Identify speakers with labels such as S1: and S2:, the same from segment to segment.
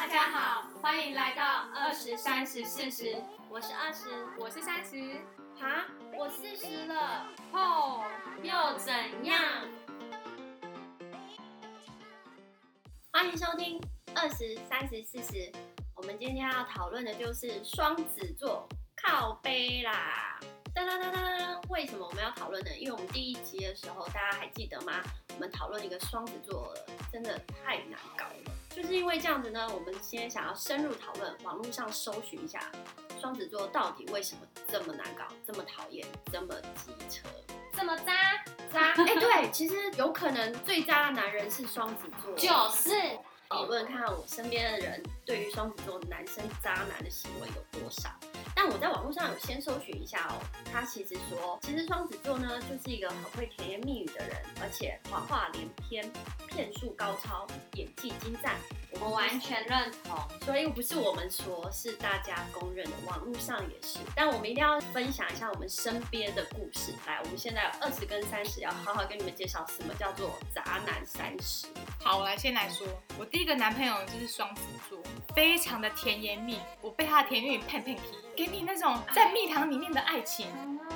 S1: 大家好，欢迎来到二十三十四十，
S2: 我是二十，
S1: 我是三十，
S2: 哈，我四十了，
S1: 哦，又怎样？
S2: 欢迎收听二十三十四十，我们今天要讨论的就是双子座靠背啦。哒哒哒哒，为什么我们要讨论呢？因为我们第一集的时候，大家还记得吗？我们讨论一个双子座真的太难搞了，就是因为这样子呢，我们今天想要深入讨论，网络上搜寻一下双子座到底为什么这么难搞，这么讨厌，这么机车，
S1: 这么渣
S2: 渣？哎、对，其实有可能最渣的男人是双子座，
S1: 就是
S2: 讨论看看我身边的人对于双子座男生渣男的行为有多少。但我在网络上有先搜寻一下哦，他其实说，其实双子座呢就是一个很会甜言蜜语的人，而且谎话连篇，骗术高超，演技精湛。
S1: 我们完全认同。
S2: 所以不是我们说，是大家公认的，网络上也是。但我们一定要分享一下我们身边的故事。来，我们现在有二十跟三十，要好好跟你们介绍什么叫做渣男三十。
S3: 好，我来先来说，我第一个男朋友就是双子座，非常的甜言蜜语，我被他的甜言蜜语骗骗皮，给你那种在蜜糖里面的爱情。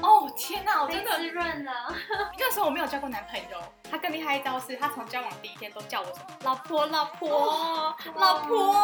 S3: 哦。天哪，我真的
S1: 被滋润了，
S3: 那时候我没有交过男朋友，他更厉害一招是，他从交往第一天都叫我什么老婆老婆。老婆，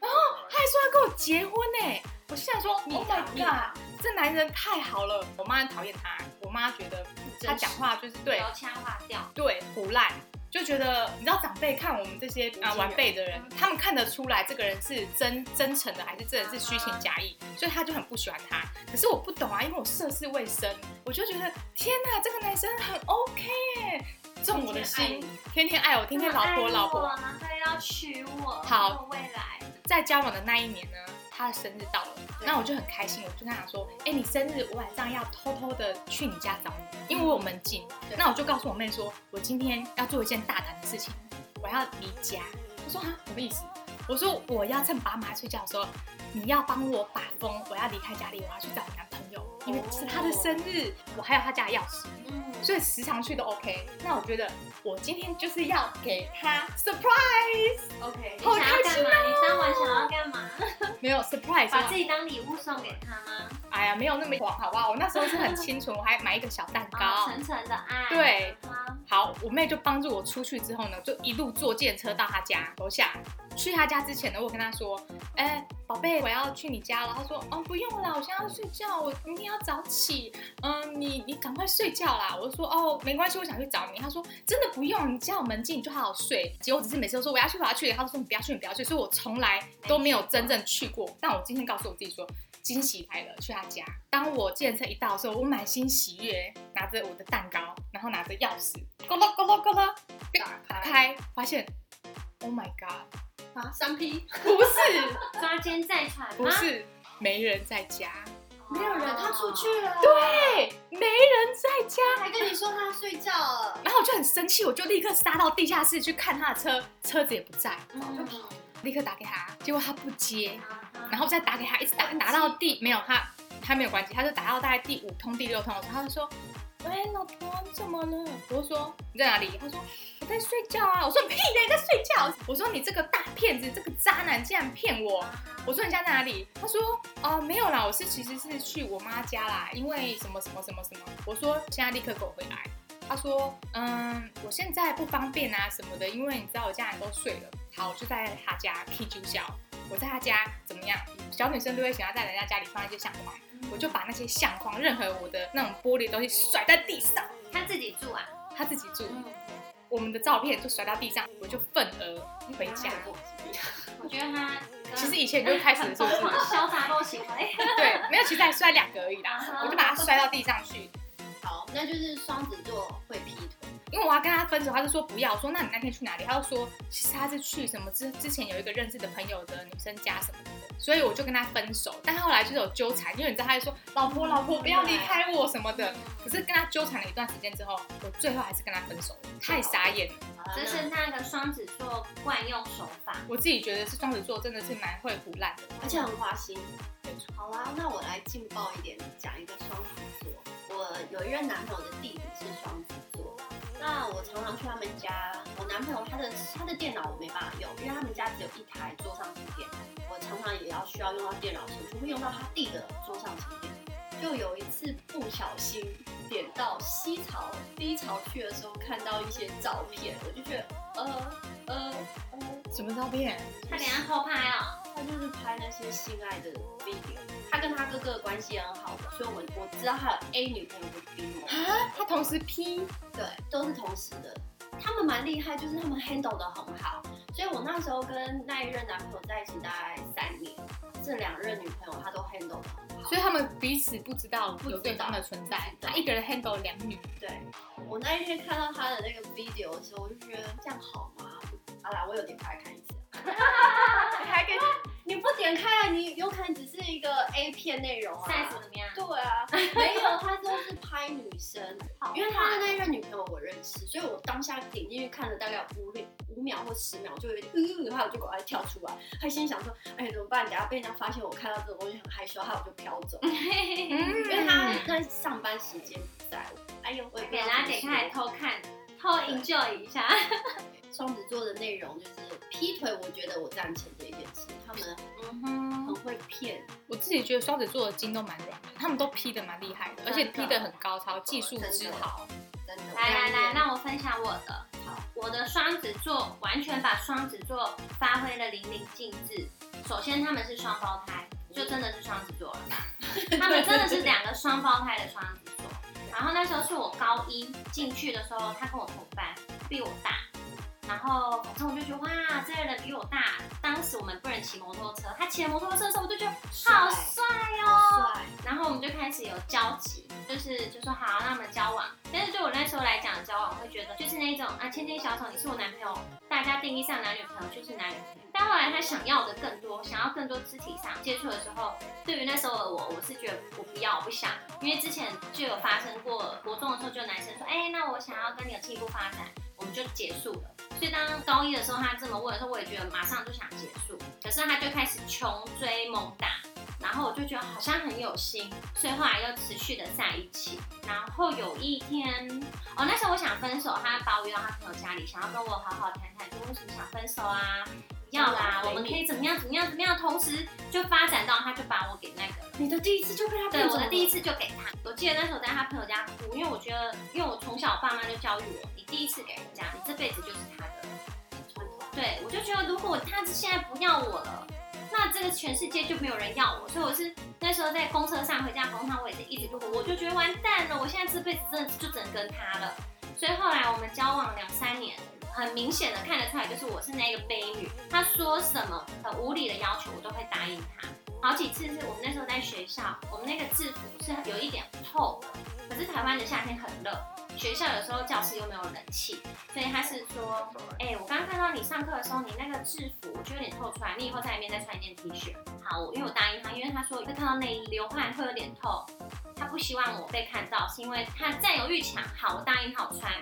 S3: 然后他还说要跟我结婚呢。我心想说
S2: 蜜
S3: ，Oh
S2: 糖
S3: my god，这男人太好了。我妈很讨厌他，我妈觉得他讲话就是对。
S1: 油腔滑调。
S3: 对胡烂，就觉得你知道长辈看我们这些啊晚辈的人，他们看得出来这个人是真真诚的，还是真的是虚情假意，所以他就很不喜欢他。可是我不懂啊，因为我涉世未深，我就觉得天哪，这个男生很 OK 耶，中我的心，天天爱我，天天老婆老婆。
S1: 然后要娶我，
S3: 好
S1: 未来。
S3: 在交往的那一年呢，他的生日到了，那我就很开心，我就跟他讲说，哎、你生日我晚上要偷偷的去你家找你，因为我有门禁。那我就告诉我妹说，我今天要做一件大胆的事情，我要离家。她说啊，什么意思？我说我要趁爸妈睡觉的时候，你要帮我把风，我要离开家里，我要去找我男朋友，因为是他的生日，我还有他家的钥匙。
S1: 嗯，
S3: 所以时常去都 OK。那我觉得我今天就是要给他
S2: surprise，OK，
S3: 好
S1: 你想要
S3: 开心
S1: 干嘛？你当晚想要干嘛？
S3: 没有 surprise，
S1: 把自己当礼物送给他吗？
S3: 哎呀，没有那么狂，好不好？我那时候是很清纯，我还买一个小蛋
S1: 啊，
S3: 糕。
S1: 层层的爱。
S3: 对
S1: 啊，
S3: 好，我妹就帮助我出去之后呢，就一路坐电车到她家楼下。去他家之前呢，我跟他说，哎、宝贝，我要去你家了。他说，哦，不用啦，我现在要睡觉，我明天要早起。嗯，你你赶快睡觉啦。我就说，哦，没关系，我想去找你。他说，真的不用，你家有门禁，你就好好睡。结果只是每次都说我要去，我要去。他就说你不要去，你不要去。所以我从来都没有真正去过。但我今天告诉我自己说，惊喜来了，去他家。当我计程车一到的时候，我满心喜悦，拿着我的蛋糕，然后拿着钥匙，咕噜咕噜咕噜，
S2: 打开
S3: 开，发现，Oh my god，
S2: 啊，三 P，
S3: 不是，
S1: 抓奸在床吗？
S3: 不是，没人在家，
S2: 没有人，他出去了，
S3: 对，没人在家。
S2: 还跟你说他要睡觉了，
S3: 然后我就很生气，我就立刻杀到地下室去看他的车，车子也不在，
S1: 我就跑。
S3: 立刻打给他，结果他不接，
S1: 啊
S3: 然后再打给他，一直打打到第没有他他没有关机，他就打到大概第五通第六通的时候，他就说：“喂，老婆，你怎么了？”我说：“你在哪里？”他说：“我在睡觉啊。”我说：“屁的，你在睡觉！”我说：“你这个大骗子，这个渣男竟然骗我！”我说：“你家在哪里？”他说：“哦、没有啦，我是其实是去我妈家啦，因为什么什么什么什么。”我说：“现在立刻给我回来。”他说：“嗯，我现在不方便啊什么的，因为你知道我家人都睡了。好，我就在他家 K 九小，我在他家怎么样？小女生都会喜欢在人家家里放一些相框，我就把那些相框，任何我的那种玻璃东西甩在地上。
S1: 他自己住啊。
S3: 他自己住，我们的照片就甩到地上，我就愤而回家。
S1: 我觉得他
S3: 其实以前就开始是不是？
S1: 潇洒都行为。
S3: 对，没有，其实还摔两个而已啦，我就把它摔到地上去。
S2: 好，那就是双子座会劈腿，
S3: 因为我要跟他分手，他就说不要。我说那你那天去哪里？他就说其实他是去什么之之前有一个认识的朋友的女生家什么的，所以我就跟他分手。但后来就是有纠缠，因为你知道他就说老婆老婆不要离开我什么的。可是跟他纠缠了一段时间之后，我最后还是跟他分手了，太傻眼了。
S1: 这是那个双子座惯用手法。
S3: 我自己觉得是双子座真的是蛮会胡烂的，
S2: 而且很花心。好啊，那我来劲爆一点，讲一个双子座。我有一任男朋友的弟弟是双子座，那我常常去他们家，我男朋友他的他的电脑我没办法用，因为他们家只有一台桌上型电，我常常也要需要用到电脑前，就会用到他弟的桌上型电。就有一次不小心点到西潮低潮去的时候，看到一些照片，我就觉得呃呃呃，
S3: 什么照片？
S1: 他等下偷拍哦。
S2: 他就是拍那些性爱的 video，他跟他哥哥的关系很好的，所以我我知道他有 A 女朋友跟 B 女朋友，
S3: 啊，他同时 P，
S2: 对，都是同时的。他们蛮厉害，就是他们 handle 的很好，所以我那时候跟那一任男朋友在一起大概三年，这两任女朋友他都 handle 的很好。
S3: 所以他们彼此不知道有对方的存在，他一个人 handle 两女。
S2: 对我那一天看到他的那个 video 的时候，我就觉得这样好吗？好啦，我有点开来看一次。你 还给你不点开啊？你有可能只是一个 A 片内容啊。
S1: size 怎么样？
S2: 对啊，没有，他就是拍女生，因为他的那一任女朋友我认识，所以我当下点进去看了大概五秒五秒或十秒，就有点嗯，然后我就赶快跳出来，他心想说，哎怎么办？等下被人家发现我看到这种东西很害羞，害我就飘走，
S3: 嗯
S2: 因为他在上班时间不在。哎呦，我
S1: 给
S2: 知道
S1: 大家点开来偷看，偷 enjoy 一下。
S2: 双子座的内容就是劈腿，我觉得我赞成这一件事，他们
S3: 嗯哼
S2: 很，会骗，
S3: 我自己觉得双子座的筋都蛮软的，他们都劈的蛮厉害的，而且劈的很高超，技术之好。
S2: 真的。
S1: 来来来，让我分享我的。
S2: 好，
S1: 我的双子座完全把双子座发挥的淋漓尽致。首先他们是双胞胎，就真的是双子座了吧？他们真的是两个双胞胎的双子座。然后那时候是我高一进去的时候，他跟我同班，比我大。然后反正我就觉得哇，这个人比我大。当时我们不能骑摩托车，他骑摩托车的时候，我就觉得好始有交集，就是就说好，那我们交往。但是对我那时候来讲，交往会觉得就是那种啊，牵牵小手，你是我男朋友，大家定义上男女朋友就是男女朋友。但后来他想要的更多，想要更多肢体上接触的时候，对于那时候的我，我是觉得我不要，我不想，因为之前就有发生过，国中的时候就有男生说，哎、那我想要跟你有进一步发展，我们就结束了。所以当高一的时候，他这么问的时候，我也觉得马上就想结束。可是他就开始穷追猛打，然后我就觉得好像很有心，所以后来又持续的在一起。然后有一天，哦，那时候我想分手，他把我约到他朋友家里，想要跟我好好谈谈，就为什么想分手啊？要啦，我们可以怎么样怎么样怎么样，同时就发展到他就把我给那个。
S2: 你的第一次就被他
S1: 对，我的第一次就给他。记得那时候在他朋友家哭，因为我觉得，因为我从小爸妈就教育我，你第一次给人家，你这辈子就是他的。对，我就觉得如果他现在不要我了，那这个全世界就没有人要我。所以我是那时候在公车上回家公车，我也是一直路过，我就觉得完蛋了，我现在这辈子真的就只能跟他了。所以后来我们交往两三年，很明显的看得出来，就是我是那个悲女，他说什么很无理的要求，我都会答应他。好几次是我们那时候在学校，我们那个制服是有一点透的，可是台湾的夏天很热，学校有时候教室又没有冷气，所以他是说，哎、我刚刚看到你上课的时候，你那个制服我觉得有点透出来，你以后在里面再穿一件 T 恤。好，我因为我答应他，因为他说会看到内衣流汗会有点透，他不希望我被看到，是因为他占有欲强。好，我答应他我穿。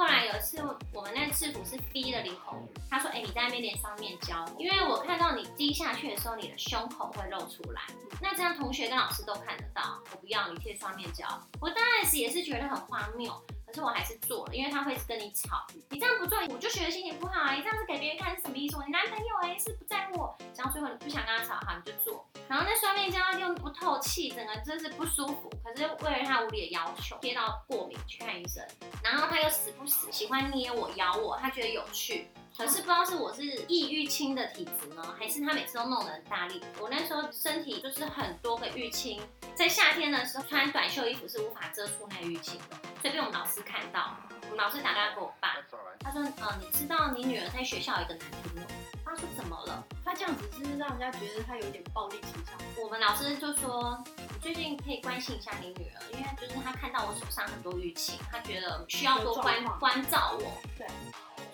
S1: 后来有一次，我们那个制服是逼的领口，他说：“哎、你在那边连双面胶，因为我看到你低下去的时候，你的胸口会露出来，那这样同学跟老师都看得到。我不要你贴双面胶，我当然是也是觉得很荒谬，可是我还是做了，因为他会跟你吵，你这样不做，我就觉得心情不好啊。你这样子给别人看是什么意思？你男朋友哎、是不在乎我，然后最后你不想跟他吵，好你就做，然后那双面胶又不透气，整个真是不舒服。可是为了他无理的要求，贴到过敏去看医生，然后他又死不死喜欢捏我、咬我，他觉得有趣。可是不知道是我是易淤青的体质呢，还是他每次都弄得很大力。我那时候身体就是很多个淤青，在夏天的时候穿短袖衣服是无法遮住那个淤青的，所以被我们老师看到。我们老师打电话给我爸，他说：“呃，你知道你女儿在学校有一个男朋友？”他说：“怎么了？”
S2: 他这样子是让人家觉得他有点暴力倾向。
S1: 我们老师就说，你最近可以关心一下你女儿，因为就是她看到我手上很多淤青，她觉得需要多关关照我。
S2: 对。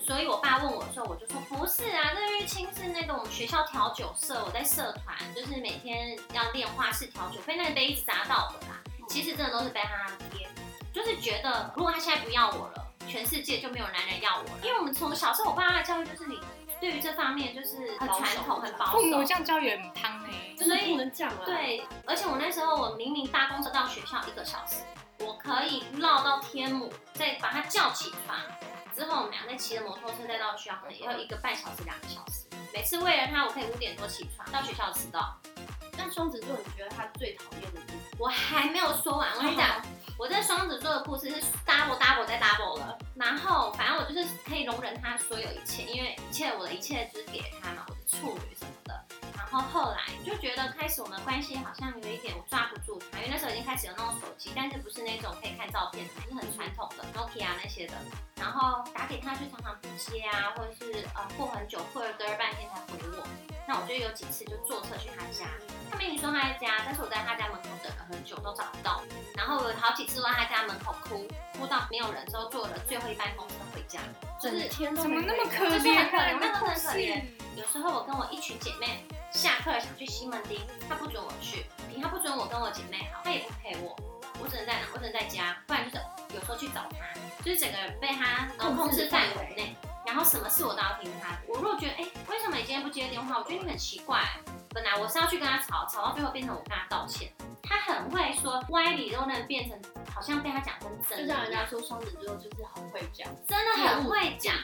S1: 所以我爸问我的时候，我就说不是啊，这玉清是那个我们学校调酒社，我在社团就是每天要练花式调酒，被那个杯子砸到的啦。其实真的都是被他贴，就是觉得如果他现在不要我了，全世界就没有男人要我了。因为我们从小时候我爸妈的教育就是你对于这方面就是很传统、很保
S3: 父母
S1: 守
S3: 这。样教育很汤哎，
S2: 所以不能这样啊！，
S1: 对，而且我那时候我明明搭公车到学校一个小时，我可以绕到天母，再把他叫起床，之后我们俩在骑着摩托车再到学校，可能也要一个半小时、两个小时。每次为了他，我可以五点多起床到学校迟到。
S2: 那双子座，你觉得他最讨厌的？
S1: 我还没有说完，我跟你讲，我这双子座的故事是 double double 再 double 了。然后反正我就是可以容忍他所有一切，因为一切我的一切就是给他嘛，我的处女。后后来就觉得开始我们关系好像有一点我抓不住他，因为那时候已经开始有那种手机，但是不是那种可以看照片的，是很传统的 Nokia 那些的。然后打给他就常常不接啊，或者是呃过很久，过了嘚儿半天才回我。那我就有几次就坐车去他家，他明明说他在家，但是我在他家门口等了很久都找不到。然后我有好几次都在他家门口哭，哭到没有人之后坐了最后一班公车回家。就是
S2: 天都
S3: 怎么那么可
S1: 就是
S3: 怜？
S1: 很可怜，那
S3: 那
S1: 个很可怜。有时候我跟我一群姐妹下课想去西门町，他不准我去，他不准我跟我姐妹好，他也不陪我，我只能在哪？我只能在家，不然就是有时候去找他，就是整个人被他呃控制范围内，然后什么事我都要听他的。我如果觉得哎、为什么你今天不接电话？我觉得你很奇怪。本来我是要去跟他吵，吵到最后变成我跟他道歉。他很会说歪理都能变成好像被他讲成真的
S2: 就像人家说双子座就是很会讲，
S1: 真的很会讲。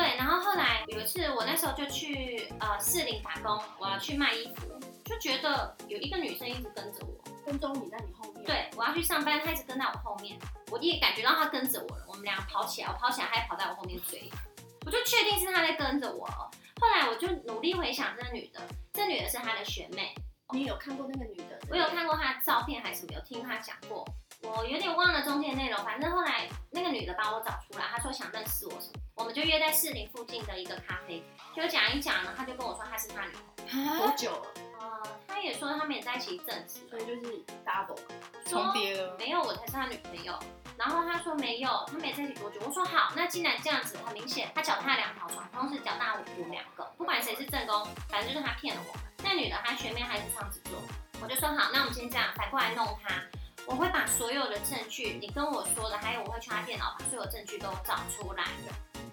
S1: 对，然后后来有一次，我那时候就去呃士林打工，我要去卖衣服，就觉得有一个女生一直跟着我。
S2: 跟踪你在你后面。，
S1: 对，我要去上班，她一直跟在我后面，我也感觉到她跟着我了。我们俩跑起来，我跑起来，她也跑在我后面追，我就确定是她在跟着我。后来我就努力回想这个女的，这女的是她的学妹，
S2: 你有看过那个女的？
S1: 我有看过她的照片还是什么，有听她讲过。我有点忘了中间的内容，反正后来那个女的把我找出来，她说想认识我什么，我们就约在士林附近的一个咖啡，就讲一讲呢，他就跟我说他是他女朋友，
S2: 多久了？
S1: 呃，他也说他们也在一起一阵子，
S2: 所以就是 double。
S1: 说
S3: 重叠了。
S1: 没有，我才是他女朋友。然后他说没有，他们也在一起多久？我说好，那既然这样子，很明显他脚踏两条船，同时脚踏我们两个，不管谁是正宫，反正就是他骗了我们。那女的她学妹还是双子座，我就说好，那我们先这样，反过来弄他。我会把所有的证据，你跟我说的，还有我会去他电脑把所有证据都找出来，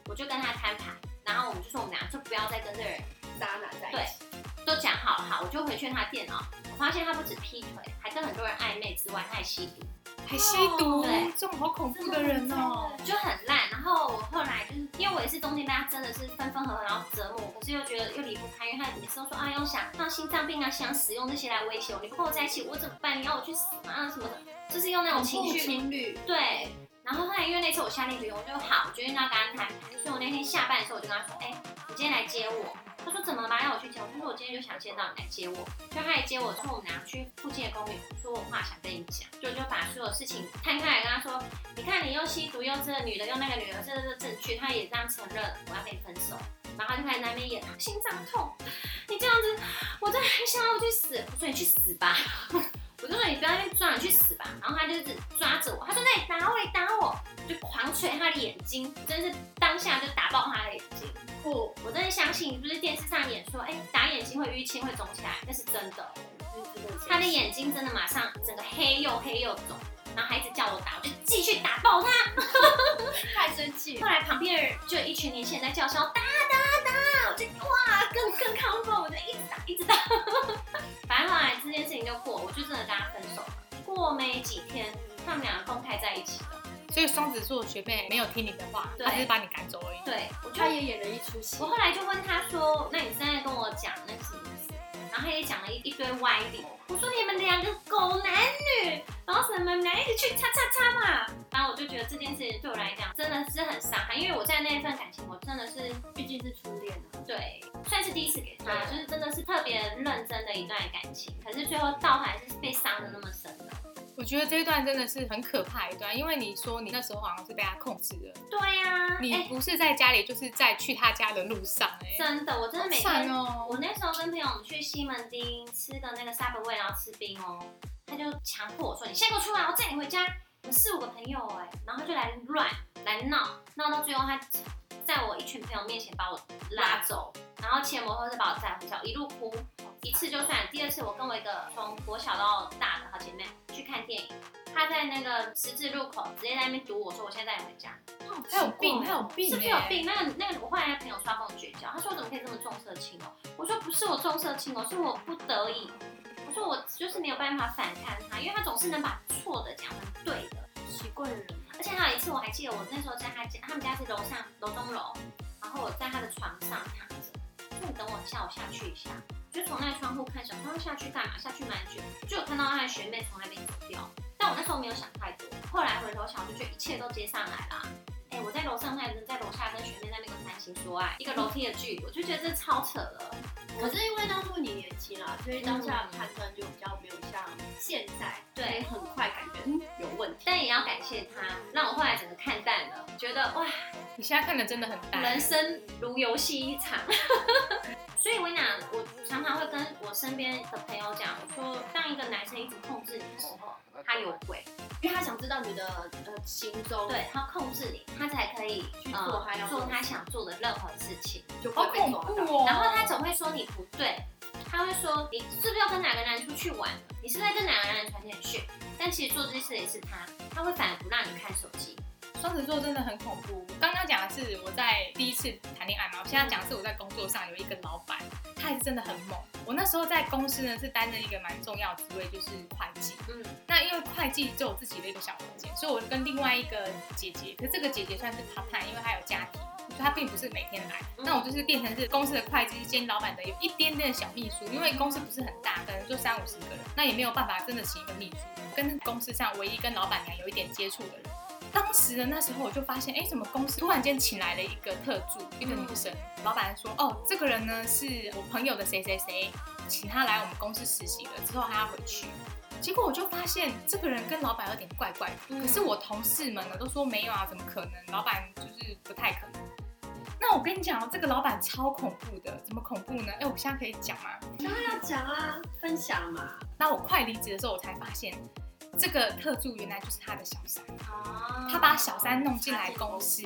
S1: 我就跟他摊牌，然后我们就说我们俩就不要再跟这人
S2: 渣男在一
S1: 对
S2: 起。
S1: 都讲好了，好，我就回去他电脑，我发现他不止劈腿，还跟很多人暧昧之外，他还吸毒。
S3: 还吸毒，
S1: 对
S3: 这种好恐怖的人哦。
S1: 就很烂。然后我后来就是因为我也是中间大家真的是分分合合，然后折磨，可是又觉得又离不开，因为他每次都说啊要想让心脏病啊，想使用这些来威胁我，你不跟我在一起，我怎么办？你要我去死吗？啊什么的，就是用那种情绪。
S2: 情侣，
S1: 对。然后后来因为那次我下定决心，我就好，我决定要跟他谈。所以我那天下班的时候，我就跟他说，哎、你今天来接我。他说怎么了嘛？要我去接我？他说我今天就想见到你来接我。就他来接我之后，我们俩去附近的公园，说我话想跟你讲，就就把所有事情摊开来跟他说，你看你又吸毒又这个女的又那个女的，这这证据，他也这样承认我要跟你分手。然后他就开始在那边演，心脏痛，你这样子，我真的很想要我去死。我说你去死吧，我就说你不要在那边抓，你去死吧。然后他就是抓着我，他说那你打我，你打我，就狂捶他的眼睛，真是当下就打爆他的眼睛。
S2: 不，
S1: 我真的相信，就是电视上演说，哎、打眼睛会淤青会肿起来，那是真的。他的眼睛真的马上整个黑又黑又肿，然后还一直叫我打，我就继续打爆他。
S2: 太生气
S1: 后来旁边的人就有一群年轻人在叫嚣打打打，我就哇更更亢奋，我就一直打一直打。反正后来这件事情就过，我就真的跟他分手了。过没几天，他们两个公开在一起了。
S3: 所以双子座学妹没有听你的话，只是把你赶走而已。
S1: 对，
S2: 他也演了一出戏
S1: 我。后来就问他说：“那你现在跟我讲那是什么意思？”然后他也讲了一一堆歪理。我说：“你们两个狗男女，然后什么你们俩一起去叉叉叉嘛。”然后我就觉得这件事情对我来讲真的是很伤害，因为我在那一份感情，我真的是
S2: 毕竟是初恋啊
S1: 对算是第一次给他，
S2: 对
S1: 就是真的是特别认真的一段感情。可是最后到还是被伤的那么深的。
S3: 我觉得这一段真的是很可怕一段，因为你说你那时候好像是被他控制了，
S1: 对呀、
S3: 你
S1: 哎、
S3: 不是在家里，就是在去他家的路上、哎，
S1: 真的，我真的每天
S3: 哦。
S1: 我那时候跟朋友去西门町吃的那个 Subway，然后吃冰哦，他就强迫我说：“你现在给我出来，我载你回家。”我们四五个朋友哎，然后他就来乱来闹，闹到最后他在我一群朋友面前把我拉走，然后骑摩托车把我载回家，一路哭。一次就算，第二次我跟我一个从国小到大的好姐妹去看电影，她在那个十字路口直接在那边堵我说：“我现在带你回家。”
S3: 他有病，他有病、
S1: 是不是
S3: 哎
S1: 有病？那个那个，我后来朋友说他跟我绝交，他说我怎么可以这么重色轻哦？我说不是我重色轻哦，是我不得已。我说我就是没有办法反抗他，因为他总是能把错的讲成对的。
S2: 奇怪的人，
S1: 而且还有一次我还记得，我那时候在他家，他们家是楼上楼中楼，然后我在他的床上躺着，说你等我一下，我下去一下，就从那个窗户看小窗下去干嘛？下去蛮久，就有看到他的学妹从那边走掉，但我那时候没有想太多，后来回头想，就觉得一切都接上来啦。哎、我在楼上，他也在楼下跟学妹在那边谈情说爱，一个楼梯的距离，我就觉得这超扯了。
S2: 可是因为当初你年轻啊，所以当下的判断就比较没有像现在，
S1: 对
S2: 很快感觉嗯有问题。
S1: 但也要感谢他，让我后来整个看淡了，觉得哇，
S3: 你现在看的真的很淡。
S1: 人生如游戏一场。所以我跟你讲，我常常会跟我身边的朋友讲，我说，当一个男生一直控制你的时候，他有鬼，
S2: 因为他想知道你的呃行踪，
S1: 对他控制你，他才可以
S2: 去做他要做
S1: 他想做的任何事情。
S2: 就
S3: 好恐
S2: 会被抓到。
S3: 怖哦！
S1: 然后他总会说你不对，他会说你是不是要跟哪个男人出去玩？你是不是在跟哪个男人传简讯？但其实做这些事也是他，他会反而不让你看手机。
S3: 双子座真的很恐怖。刚刚讲的是我在第一次谈恋爱嘛，我现在讲的是我在工作上有一个老板，他也是真的很猛。我那时候在公司呢是担任一个蛮重要的职位，就是会计。
S1: 嗯，
S3: 那因为会计就有自己的一个小空间，所以我跟另外一个姐姐，可是这个姐姐算是 part time，因为她有家庭，她并不是每天来。
S1: 嗯
S3: 那我就是变成是公司的会计兼老板的有一点点的小秘书，因为公司不是很大，可能就三五十个人，那也没有办法真的请一个秘书，跟公司上唯一跟老板娘有一点接触的人。当时的那时候我就发现，哎，怎么公司突然间请来了一个特助，一个女生。老板说，哦，这个人呢是我朋友的谁谁谁，请他来我们公司实习了，之后他要回去。结果我就发现这个人跟老板有点怪怪的，
S1: 嗯
S3: 可是我同事们呢都说没有啊，怎么可能？老板就是不太可能。那我跟你讲哦，这个老板超恐怖的，怎么恐怖呢？哎，我现在可以讲吗？
S2: 当然要讲啊，分享嘛。
S3: 那我快离职的时候，我才发现这个特助原来就是他的小三，
S1: 哦
S3: 他把小三弄进来公司，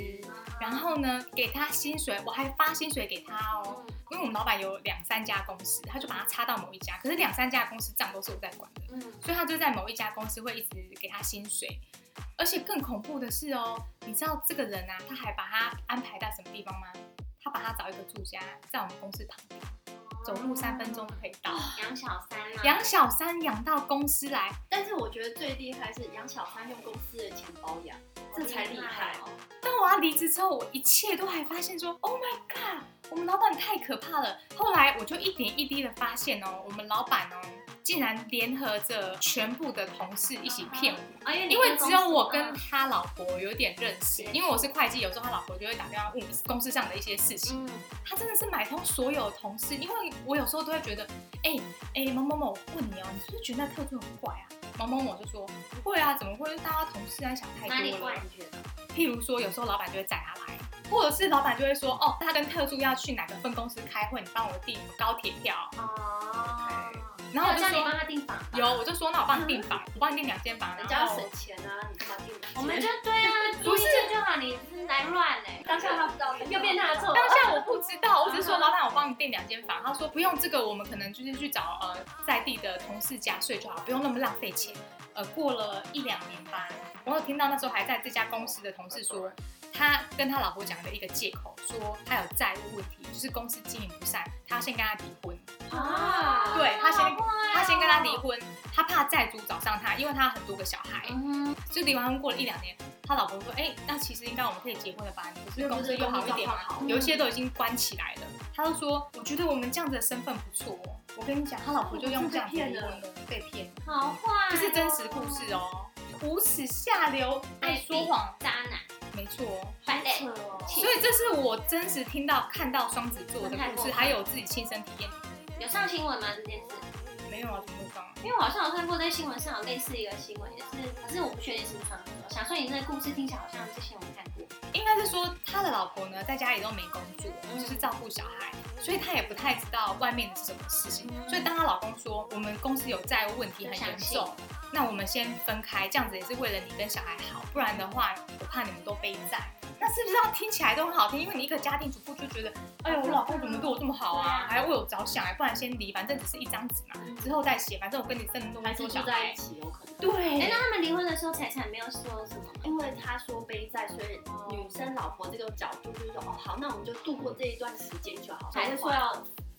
S3: 然后呢给他薪水，我还发薪水给他哦。因为我们老板有两三家公司，他就把他插到某一家，可是两三家公司账都是我在管的。
S1: 嗯，
S3: 所以他就在某一家公司会一直给他薪水，而且更恐怖的是哦，你知道这个人啊，他还把他安排在什么地方吗？他把他找一个住家在我们公司旁边，走路三分钟就可以到。
S1: 养小三啦，
S3: 养小三养到公司来，
S2: 但是我觉得最厉害是养小三用公司的钱包养，这才厉害
S1: 哦。
S3: 当我要离职之后，我一切都还发现说，Oh my god，我们老板太可怕了。后来我就一点一滴的发现哦，我们老板哦，竟然联合着全部的同事一起骗我。
S1: 啊，因为
S3: 只有我跟
S1: 嗯
S3: 他老婆有点认识，因为我是会计，有时候他老婆就会打电话问我公司上的一些事情。
S1: 嗯，
S3: 他真的是买通所有同事，因为我有时候都会觉得，哎、哎、某某某，我问你哦，你是不是觉得那特助很怪啊？某某某就说不会啊，怎么会？大家同事在想太多了。
S1: 你觉得？
S3: 譬如说，有时候老板就会载他来，或者是老板就会说，哦，他跟特助要去哪个分公司开会，你帮我订高铁票。
S1: 哦，
S3: 然后我就
S1: 叫你
S3: 说
S1: 帮他订房，
S3: 有，我就说那我帮你订房，我帮你订两间房，
S2: 人家要省钱啊，你干嘛订？
S1: 我们就对啊，
S3: 不是
S1: 就好，你来乱哎，
S2: 当下他不知道，
S1: 又变他的错，
S3: 当下我不知道，我只是说老板，我帮你订两间房。他说不用这个，我们可能就是去找呃在地的同事加税就好，不用那么浪费钱。呃，过了一两年吧，我有听到那时候还在这家公司的同事说，他跟他老婆讲的一个借口，说他有债务问题，就是公司经营不善，他要先跟他离婚。
S2: 啊
S3: 对他先他先跟他离婚，他怕债主找上他，因为他很多个小孩。
S1: 嗯，
S3: 就离完婚过了一两年，他老婆说：“哎、那其实应该我们可以结婚了吧？你不是公司又好一点吗？有一些都已经关起来了。”他就说：“我觉得我们这样子的身份不错哦。”我跟你讲，他老婆就用这样子离婚了，被骗，
S1: 好坏，
S3: 这是真实故事，哦。无耻下流，爱说谎，
S1: 渣男，
S3: 没错。
S1: 败类，
S2: 哦
S3: 所以这是我真实听到、看到双子座的故事，还有自己亲身体验。
S1: 有上新闻吗？这件事？
S3: 没有啊，怎么会放？
S1: 因为我好像有看过在新闻上有类似一个新闻，也是，可是我不确定是不是双子座。想说你这个故事听起来好像之前我看过，
S3: 应该是说他的老婆呢，在家里都没工作，
S1: 嗯
S3: 就是照顾小孩，所以他也不太知道外面的是什么事情。
S1: 嗯
S3: 所以当她老公说我们公司有债务问题很严重，那我们先分开，这样子也是为了你跟小孩好，不然的话我怕你们都背债。那是不是要听起来都很好听？因为你一个家庭主妇就觉得，哎呀，我老公怎么对我这么好啊，还要为我着想哎，不然先离，反正只是一张纸嘛，之后再写，反正我跟你生那么
S2: 还是
S3: 多小
S2: 在一。起有可能。
S1: 对哎，
S3: 对，
S1: 那他们离婚的时候财产没有说什么吗？
S2: 因为他说背债，所以女生老婆这个角度就是说，哦好，那我们就度过这一段时间就好，
S1: 还是说要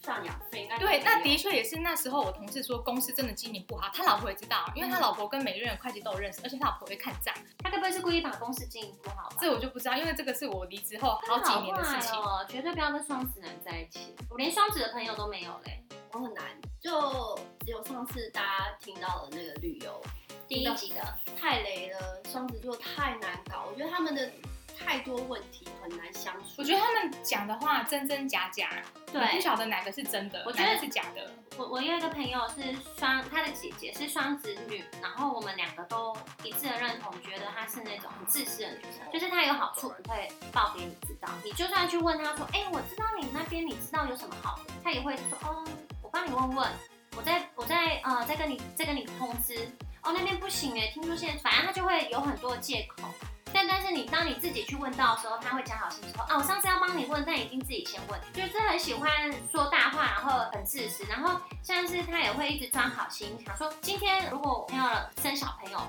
S2: 赡养费
S3: 对，那的确也是那时候我同事说公司真的经营不好，他老婆也知道，因为他老婆跟每个人会计都有认识，而且他老婆会看账，
S1: 他该不会是故意把公司经营不好吧？
S3: 这我就不知道，因为这个是我离职后好几年的事情。
S1: 哦，绝对不要跟双子男在一起。我连双子的朋友都没有嘞。
S2: 我很难，就只有上次大家听到的那个旅游
S1: 第一集的，
S2: 太雷了，双子座太难搞，我觉得他们的太多问题很难相处。
S3: 我觉得他们讲的话真真假假，
S1: 对
S3: 不晓得哪个是真的，
S1: 我觉得
S3: 是假的。
S1: 我我有一个朋友是双，她的姐姐是双子女，然后我们两个都一致的认同，觉得她是那种很自私的女生，就是她有好处不会报给你知道，你就算去问她说，哎、我知道你那边你知道有什么好的，她也会说，哦，我帮你问问，我再我再呃再跟你再跟你通知，哦那边不行哎，听说现在反正她就会有很多借口。但但是你当你自己去问到的时候，他会讲好心说，啊，我上次要帮你问，但已经自己先问，就是很喜欢说大话，然后很自私，然后像是他也会一直装好心，想说今天如果我要生小朋友，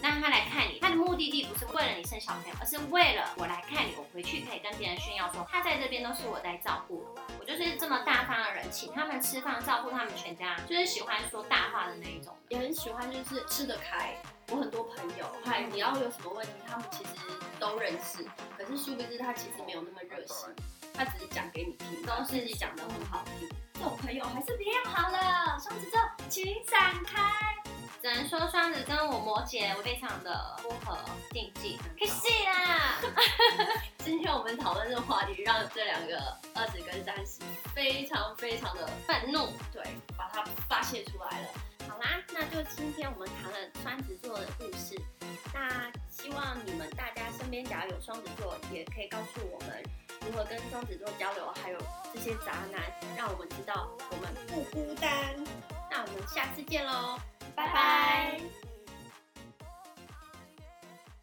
S1: 那他来看你，他的目的地不是为了你生小朋友，而是为了我来看你，我回去可以跟别人炫耀说，他在这边都是我在照顾，我就是这么大方的人，请他们吃饭，照顾他们全家，就是喜欢说大话的那一种。
S2: 也很喜欢，就是吃得开。我很多朋友，嗨，你要有什么问题，他们其实都认识，可是殊不知他其实没有那么热心，他只是讲给你听，都是自己讲的很好听。这种朋友还是不要好了，双子座请闪开。
S1: 只能说双子跟我摩羯我非常的不合禁忌，可惜啦。
S2: 今天我们讨论这个话题，让这两个二十跟三十非常非常的
S1: 愤怒，
S2: 对，把它发泄出来了。好啦，那就今天我们谈了双子座的故事。那希望你们大家身边假如有双子座，也可以告诉我们如何跟双子座交流，还有这些渣男，让我们知道我们不孤单。那我们下次见喽，拜拜